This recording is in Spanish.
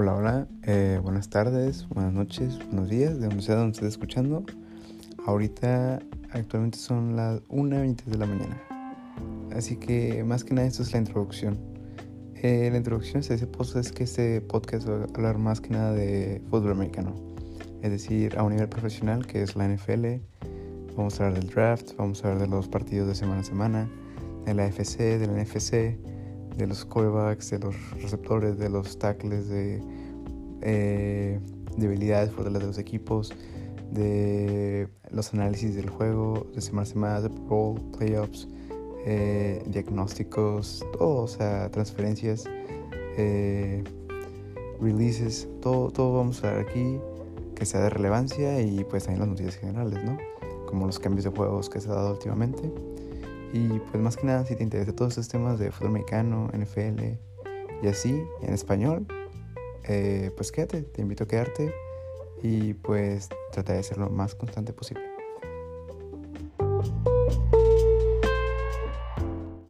Hola, eh, buenas tardes, buenas noches, buenos días, de donde sea donde estés escuchando. Ahorita actualmente son las 1.20 de la mañana. Así que más que nada esto es la introducción. Eh, la introducción de ese post es que este podcast va a hablar más que nada de fútbol americano. Es decir, a un nivel profesional que es la NFL. Vamos a hablar del draft, vamos a hablar de los partidos de semana a semana, de la FC, de la NFC de los quarterbacks, de los receptores, de los tackles, de eh, debilidades, fortalezas de los equipos, de los análisis del juego, de semana a semana, de Pro playoffs, eh, diagnósticos, todo, o sea, transferencias, eh, releases, todo, todo vamos a ver aquí que sea de relevancia y pues también las noticias generales, ¿no? Como los cambios de juegos que se ha dado últimamente. Y pues más que nada, si te interesa todos estos temas de fútbol americano, NFL y así, en español, eh, pues quédate, te invito a quedarte y pues trata de ser lo más constante posible.